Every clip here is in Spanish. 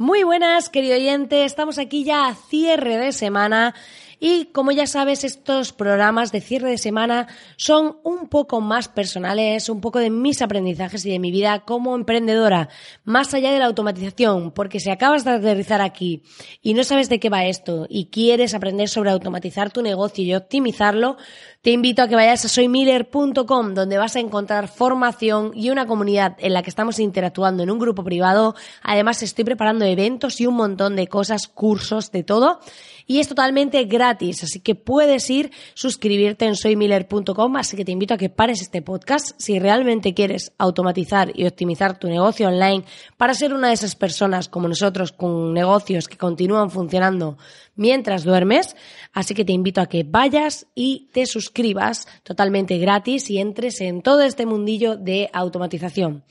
Muy buenas, querido oyente. Estamos aquí ya a cierre de semana. Y como ya sabes, estos programas de cierre de semana son un poco más personales, un poco de mis aprendizajes y de mi vida como emprendedora, más allá de la automatización, porque si acabas de aterrizar aquí y no sabes de qué va esto y quieres aprender sobre automatizar tu negocio y optimizarlo, te invito a que vayas a soymiller.com, donde vas a encontrar formación y una comunidad en la que estamos interactuando en un grupo privado. Además, estoy preparando eventos y un montón de cosas, cursos, de todo. Y es totalmente gratis, así que puedes ir, suscribirte en soymiller.com, así que te invito a que pares este podcast si realmente quieres automatizar y optimizar tu negocio online para ser una de esas personas como nosotros con negocios que continúan funcionando mientras duermes. Así que te invito a que vayas y te suscribas totalmente gratis y entres en todo este mundillo de automatización.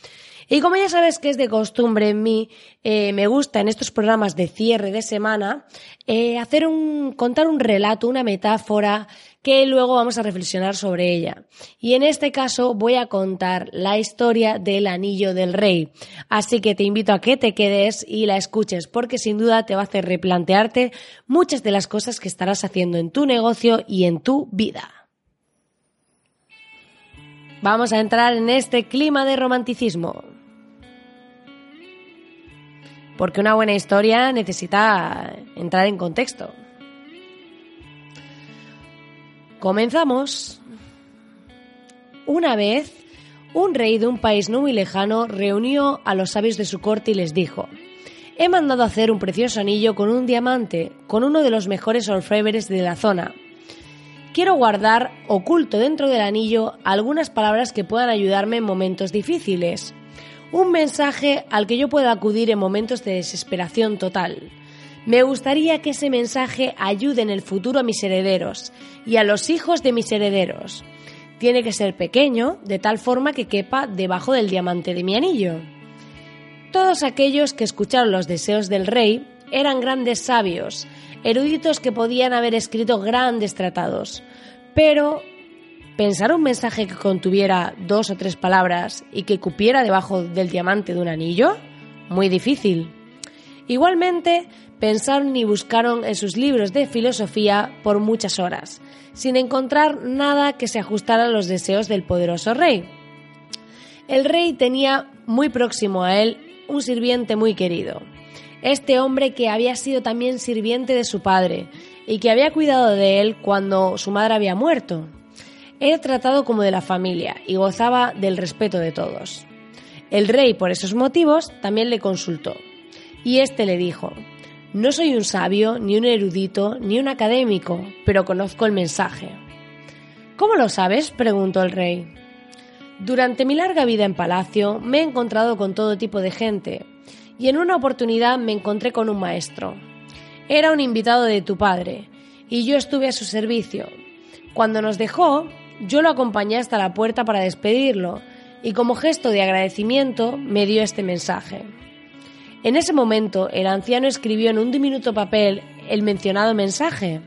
Y como ya sabes que es de costumbre en mí, eh, me gusta en estos programas de cierre de semana eh, hacer un, contar un relato, una metáfora que luego vamos a reflexionar sobre ella. Y en este caso voy a contar la historia del anillo del rey. Así que te invito a que te quedes y la escuches porque sin duda te va a hacer replantearte muchas de las cosas que estarás haciendo en tu negocio y en tu vida. Vamos a entrar en este clima de romanticismo. Porque una buena historia necesita entrar en contexto. Comenzamos. Una vez, un rey de un país no muy lejano reunió a los sabios de su corte y les dijo, He mandado hacer un precioso anillo con un diamante, con uno de los mejores orfebres de la zona. Quiero guardar oculto dentro del anillo algunas palabras que puedan ayudarme en momentos difíciles. Un mensaje al que yo pueda acudir en momentos de desesperación total. Me gustaría que ese mensaje ayude en el futuro a mis herederos y a los hijos de mis herederos. Tiene que ser pequeño, de tal forma que quepa debajo del diamante de mi anillo. Todos aquellos que escucharon los deseos del rey eran grandes sabios, eruditos que podían haber escrito grandes tratados, pero pensar un mensaje que contuviera dos o tres palabras y que cupiera debajo del diamante de un anillo, muy difícil. Igualmente, pensaron y buscaron en sus libros de filosofía por muchas horas, sin encontrar nada que se ajustara a los deseos del poderoso rey. El rey tenía muy próximo a él un sirviente muy querido, este hombre que había sido también sirviente de su padre y que había cuidado de él cuando su madre había muerto. Era tratado como de la familia y gozaba del respeto de todos. El rey, por esos motivos, también le consultó, y éste le dijo, No soy un sabio, ni un erudito, ni un académico, pero conozco el mensaje. ¿Cómo lo sabes? preguntó el rey. Durante mi larga vida en palacio me he encontrado con todo tipo de gente, y en una oportunidad me encontré con un maestro. Era un invitado de tu padre, y yo estuve a su servicio. Cuando nos dejó, yo lo acompañé hasta la puerta para despedirlo, y como gesto de agradecimiento me dio este mensaje. En ese momento, el anciano escribió en un diminuto papel el mencionado mensaje,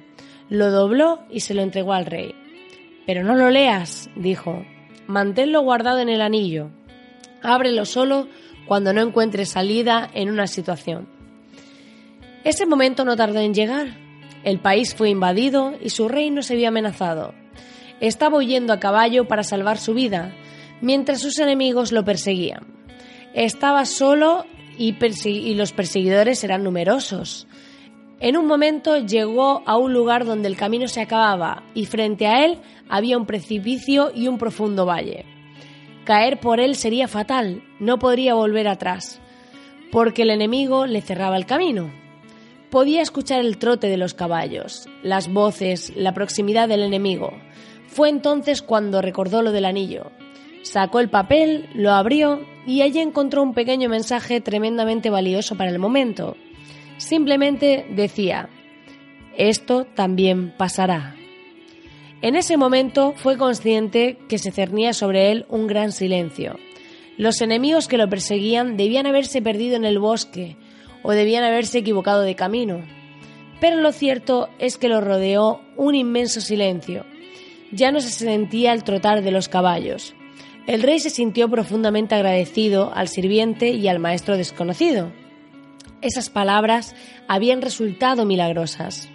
lo dobló y se lo entregó al rey. Pero no lo leas, dijo, manténlo guardado en el anillo. Ábrelo solo cuando no encuentres salida en una situación. Ese momento no tardó en llegar. El país fue invadido y su reino se vio amenazado. Estaba huyendo a caballo para salvar su vida, mientras sus enemigos lo perseguían. Estaba solo y, y los perseguidores eran numerosos. En un momento llegó a un lugar donde el camino se acababa y frente a él había un precipicio y un profundo valle. Caer por él sería fatal, no podría volver atrás, porque el enemigo le cerraba el camino. Podía escuchar el trote de los caballos, las voces, la proximidad del enemigo. Fue entonces cuando recordó lo del anillo. Sacó el papel, lo abrió y allí encontró un pequeño mensaje tremendamente valioso para el momento. Simplemente decía, esto también pasará. En ese momento fue consciente que se cernía sobre él un gran silencio. Los enemigos que lo perseguían debían haberse perdido en el bosque o debían haberse equivocado de camino. Pero lo cierto es que lo rodeó un inmenso silencio. Ya no se sentía el trotar de los caballos. El rey se sintió profundamente agradecido al sirviente y al maestro desconocido. Esas palabras habían resultado milagrosas.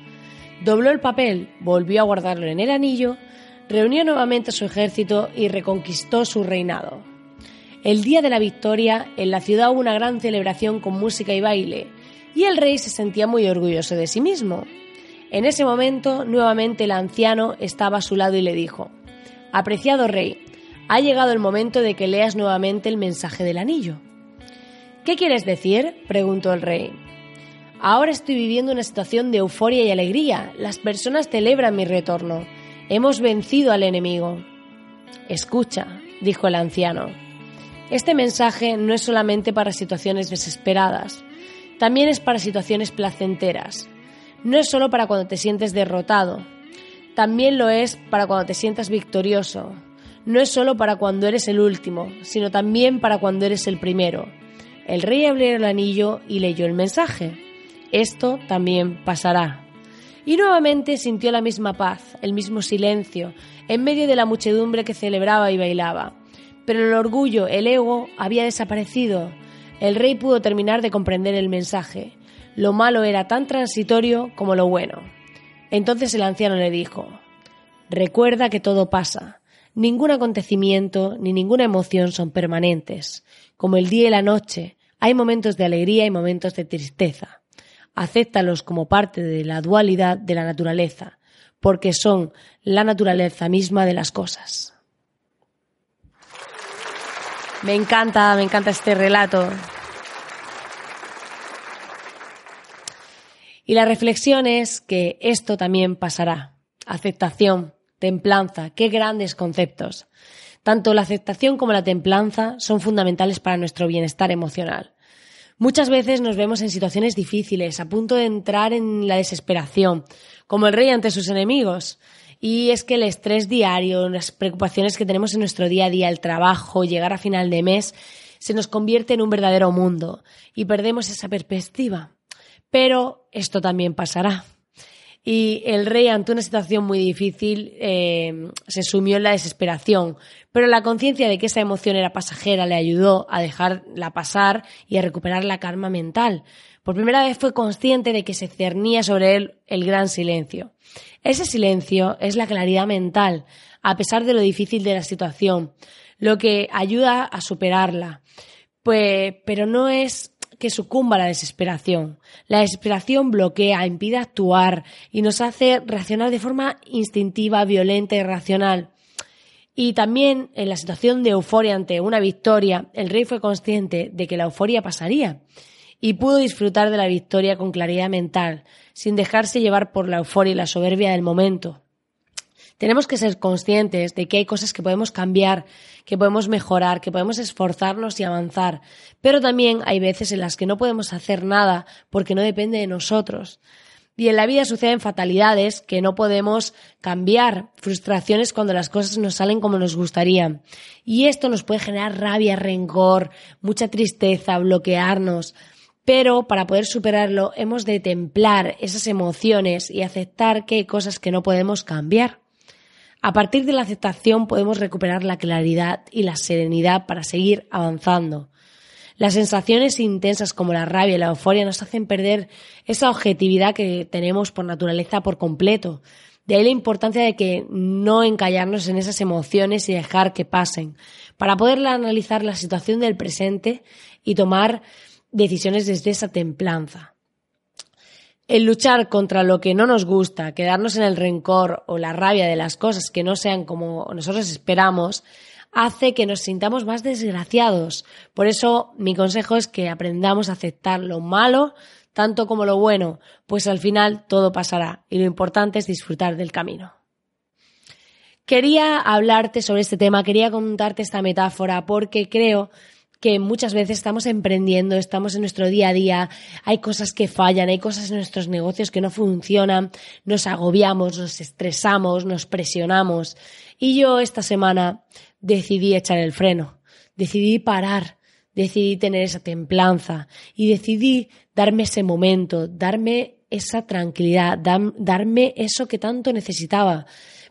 Dobló el papel, volvió a guardarlo en el anillo, reunió nuevamente su ejército y reconquistó su reinado. El día de la victoria, en la ciudad hubo una gran celebración con música y baile, y el rey se sentía muy orgulloso de sí mismo. En ese momento, nuevamente el anciano estaba a su lado y le dijo, Apreciado rey, ha llegado el momento de que leas nuevamente el mensaje del anillo. ¿Qué quieres decir? preguntó el rey. Ahora estoy viviendo una situación de euforia y alegría. Las personas celebran mi retorno. Hemos vencido al enemigo. Escucha, dijo el anciano. Este mensaje no es solamente para situaciones desesperadas, también es para situaciones placenteras. No es solo para cuando te sientes derrotado, también lo es para cuando te sientas victorioso. No es solo para cuando eres el último, sino también para cuando eres el primero. El rey abrió el anillo y leyó el mensaje. Esto también pasará. Y nuevamente sintió la misma paz, el mismo silencio, en medio de la muchedumbre que celebraba y bailaba. Pero el orgullo, el ego, había desaparecido. El rey pudo terminar de comprender el mensaje. Lo malo era tan transitorio como lo bueno. Entonces el anciano le dijo, Recuerda que todo pasa. Ningún acontecimiento ni ninguna emoción son permanentes. Como el día y la noche, hay momentos de alegría y momentos de tristeza. Acéptalos como parte de la dualidad de la naturaleza, porque son la naturaleza misma de las cosas. Me encanta, me encanta este relato. Y la reflexión es que esto también pasará. Aceptación, templanza, qué grandes conceptos. Tanto la aceptación como la templanza son fundamentales para nuestro bienestar emocional. Muchas veces nos vemos en situaciones difíciles, a punto de entrar en la desesperación, como el rey ante sus enemigos. Y es que el estrés diario, las preocupaciones que tenemos en nuestro día a día, el trabajo, llegar a final de mes, se nos convierte en un verdadero mundo y perdemos esa perspectiva. Pero esto también pasará. Y el rey, ante una situación muy difícil, eh, se sumió en la desesperación, pero la conciencia de que esa emoción era pasajera le ayudó a dejarla pasar y a recuperar la calma mental. Por primera vez fue consciente de que se cernía sobre él el gran silencio. Ese silencio es la claridad mental, a pesar de lo difícil de la situación, lo que ayuda a superarla. Pues, pero no es que sucumba la desesperación. La desesperación bloquea, impide actuar y nos hace reaccionar de forma instintiva, violenta y irracional. Y también en la situación de euforia ante una victoria, el rey fue consciente de que la euforia pasaría y pudo disfrutar de la victoria con claridad mental, sin dejarse llevar por la euforia y la soberbia del momento. Tenemos que ser conscientes de que hay cosas que podemos cambiar, que podemos mejorar, que podemos esforzarnos y avanzar, pero también hay veces en las que no podemos hacer nada porque no depende de nosotros. Y en la vida suceden fatalidades que no podemos cambiar, frustraciones cuando las cosas no salen como nos gustaría. Y esto nos puede generar rabia, rencor, mucha tristeza, bloquearnos. Pero para poder superarlo hemos de templar esas emociones y aceptar que hay cosas que no podemos cambiar. A partir de la aceptación podemos recuperar la claridad y la serenidad para seguir avanzando. Las sensaciones intensas como la rabia y la euforia nos hacen perder esa objetividad que tenemos por naturaleza por completo. De ahí la importancia de que no encallarnos en esas emociones y dejar que pasen, para poder analizar la situación del presente y tomar decisiones desde esa templanza. El luchar contra lo que no nos gusta, quedarnos en el rencor o la rabia de las cosas que no sean como nosotros esperamos, hace que nos sintamos más desgraciados. Por eso mi consejo es que aprendamos a aceptar lo malo tanto como lo bueno, pues al final todo pasará y lo importante es disfrutar del camino. Quería hablarte sobre este tema, quería contarte esta metáfora porque creo que muchas veces estamos emprendiendo, estamos en nuestro día a día, hay cosas que fallan, hay cosas en nuestros negocios que no funcionan, nos agobiamos, nos estresamos, nos presionamos. Y yo esta semana decidí echar el freno, decidí parar, decidí tener esa templanza y decidí darme ese momento, darme esa tranquilidad, darme eso que tanto necesitaba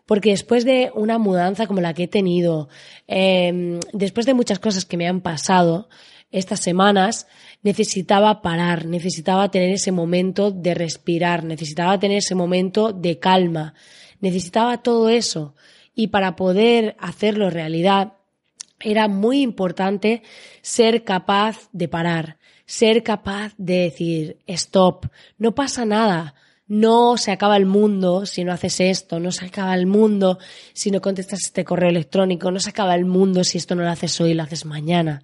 porque después de una mudanza como la que he tenido, em, después de muchas cosas que me han pasado estas semanas, necesitaba parar, necesitaba tener ese momento de respirar, necesitaba tener ese momento de calma, necesitaba todo eso. Y para poder hacerlo realidad, era muy importante ser capaz de parar, ser capaz de decir, stop, no pasa nada, no se acaba el mundo si no haces esto, no se acaba el mundo si no contestas este correo electrónico, no se acaba el mundo si esto no lo haces hoy, lo haces mañana.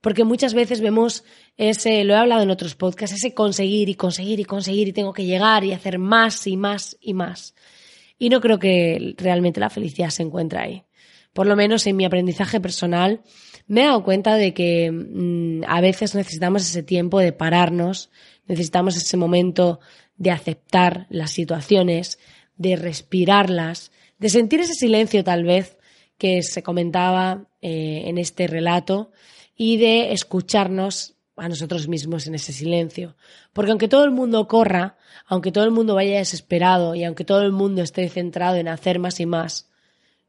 Porque muchas veces vemos ese, lo he hablado en otros podcasts, ese conseguir y conseguir y conseguir y tengo que llegar y hacer más y más y más. Y no creo que realmente la felicidad se encuentre ahí. Por lo menos en mi aprendizaje personal me he dado cuenta de que mm, a veces necesitamos ese tiempo de pararnos, necesitamos ese momento de aceptar las situaciones, de respirarlas, de sentir ese silencio tal vez que se comentaba eh, en este relato y de escucharnos a nosotros mismos en ese silencio. Porque aunque todo el mundo corra, aunque todo el mundo vaya desesperado y aunque todo el mundo esté centrado en hacer más y más,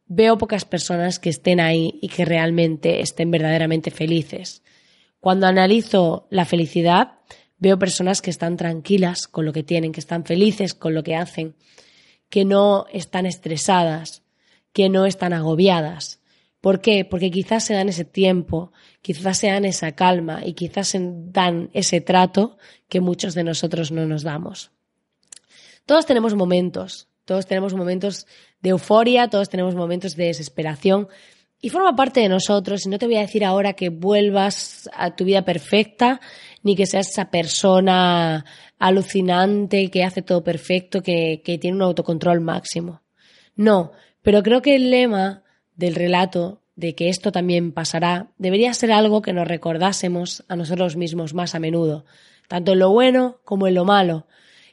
veo pocas personas que estén ahí y que realmente estén verdaderamente felices. Cuando analizo la felicidad, Veo personas que están tranquilas con lo que tienen, que están felices con lo que hacen, que no están estresadas, que no están agobiadas. ¿Por qué? Porque quizás se dan ese tiempo, quizás se dan esa calma y quizás se dan ese trato que muchos de nosotros no nos damos. Todos tenemos momentos, todos tenemos momentos de euforia, todos tenemos momentos de desesperación y forma parte de nosotros y no te voy a decir ahora que vuelvas a tu vida perfecta ni que seas esa persona alucinante que hace todo perfecto, que, que tiene un autocontrol máximo. No, pero creo que el lema del relato de que esto también pasará debería ser algo que nos recordásemos a nosotros mismos más a menudo, tanto en lo bueno como en lo malo,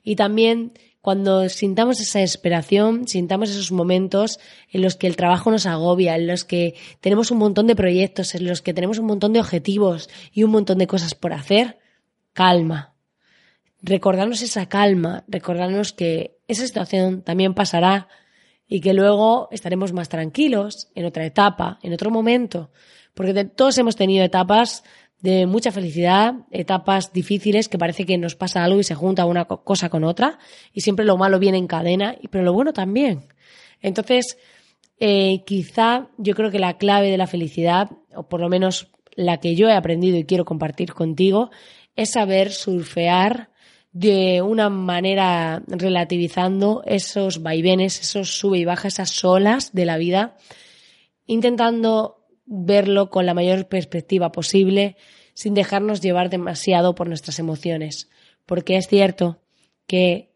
y también cuando sintamos esa desesperación, sintamos esos momentos en los que el trabajo nos agobia, en los que tenemos un montón de proyectos, en los que tenemos un montón de objetivos y un montón de cosas por hacer, calma. Recordarnos esa calma, recordarnos que esa situación también pasará y que luego estaremos más tranquilos en otra etapa, en otro momento, porque todos hemos tenido etapas de mucha felicidad, etapas difíciles que parece que nos pasa algo y se junta una cosa con otra y siempre lo malo viene en cadena, pero lo bueno también. Entonces, eh, quizá yo creo que la clave de la felicidad, o por lo menos la que yo he aprendido y quiero compartir contigo, es saber surfear de una manera relativizando esos vaivenes, esos sube y baja, esas olas de la vida, intentando verlo con la mayor perspectiva posible, sin dejarnos llevar demasiado por nuestras emociones, porque es cierto que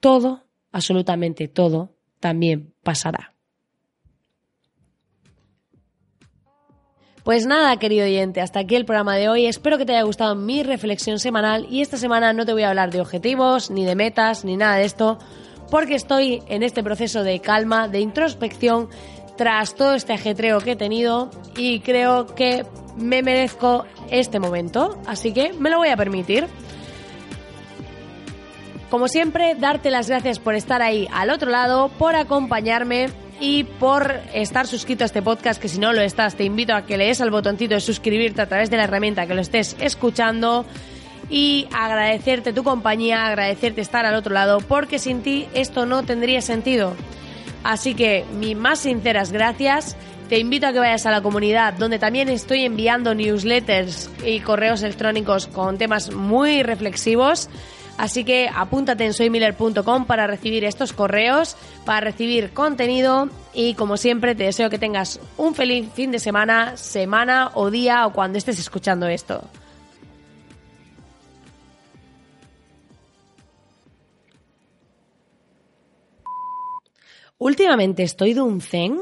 todo, absolutamente todo, también pasará. Pues nada, querido oyente, hasta aquí el programa de hoy. Espero que te haya gustado mi reflexión semanal y esta semana no te voy a hablar de objetivos, ni de metas, ni nada de esto, porque estoy en este proceso de calma, de introspección tras todo este ajetreo que he tenido y creo que me merezco este momento, así que me lo voy a permitir. Como siempre, darte las gracias por estar ahí al otro lado, por acompañarme y por estar suscrito a este podcast, que si no lo estás, te invito a que lees al botoncito de suscribirte a través de la herramienta que lo estés escuchando y agradecerte tu compañía, agradecerte estar al otro lado, porque sin ti esto no tendría sentido. Así que mis más sinceras gracias. Te invito a que vayas a la comunidad donde también estoy enviando newsletters y correos electrónicos con temas muy reflexivos. Así que apúntate en soymiller.com para recibir estos correos, para recibir contenido y como siempre te deseo que tengas un feliz fin de semana, semana o día o cuando estés escuchando esto. Últimamente estoy de un zen,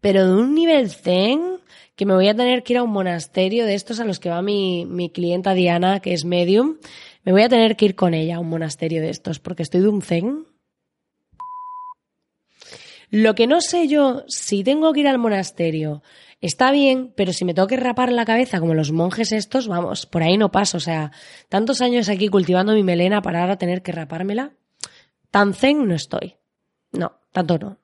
pero de un nivel zen que me voy a tener que ir a un monasterio de estos a los que va mi, mi clienta Diana, que es medium. Me voy a tener que ir con ella a un monasterio de estos porque estoy de un zen. Lo que no sé yo, si tengo que ir al monasterio, está bien, pero si me tengo que rapar la cabeza como los monjes estos, vamos, por ahí no paso. O sea, tantos años aquí cultivando mi melena para ahora tener que rapármela. Tan zen no estoy. No, tanto no.